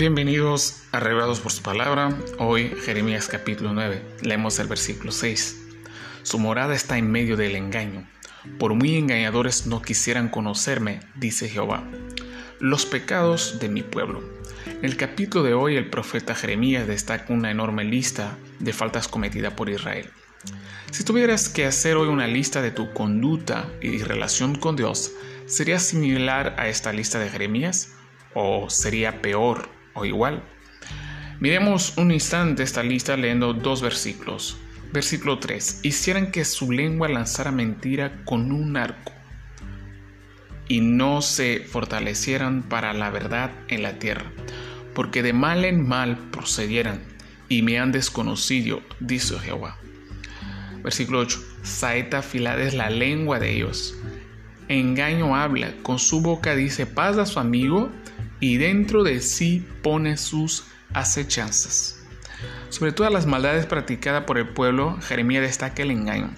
Bienvenidos a Revelados por su palabra. Hoy Jeremías capítulo 9. Leemos el versículo 6. Su morada está en medio del engaño. Por muy engañadores no quisieran conocerme, dice Jehová. Los pecados de mi pueblo. En el capítulo de hoy el profeta Jeremías destaca una enorme lista de faltas cometidas por Israel. Si tuvieras que hacer hoy una lista de tu conducta y relación con Dios, ¿sería similar a esta lista de Jeremías? ¿O sería peor o igual. Miremos un instante esta lista leyendo dos versículos. Versículo 3. Hicieran que su lengua lanzara mentira con un arco y no se fortalecieran para la verdad en la tierra, porque de mal en mal procedieran y me han desconocido, dice Jehová. Versículo 8. Saeta afilada es la lengua de ellos. Engaño habla, con su boca dice paz a su amigo y dentro de sí pone sus acechanzas. Sobre todas las maldades practicadas por el pueblo, Jeremías destaca el engaño.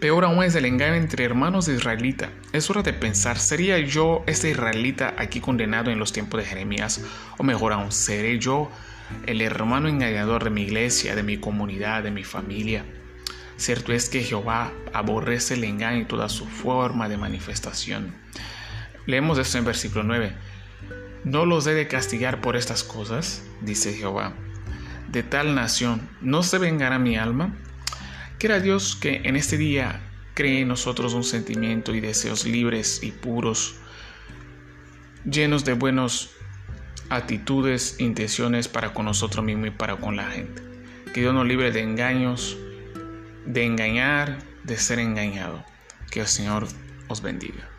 Peor aún es el engaño entre hermanos de israelita. Es hora de pensar, ¿sería yo este israelita aquí condenado en los tiempos de Jeremías? O mejor aún, ¿seré yo el hermano engañador de mi iglesia, de mi comunidad, de mi familia? Cierto es que Jehová aborrece el engaño y toda su forma de manifestación. Leemos esto en versículo 9. No los he de castigar por estas cosas, dice Jehová. De tal nación no se vengará mi alma. Quiera Dios que en este día cree en nosotros un sentimiento y deseos libres y puros, llenos de buenas actitudes, intenciones para con nosotros mismos y para con la gente. Que Dios nos libre de engaños, de engañar, de ser engañado. Que el Señor os bendiga.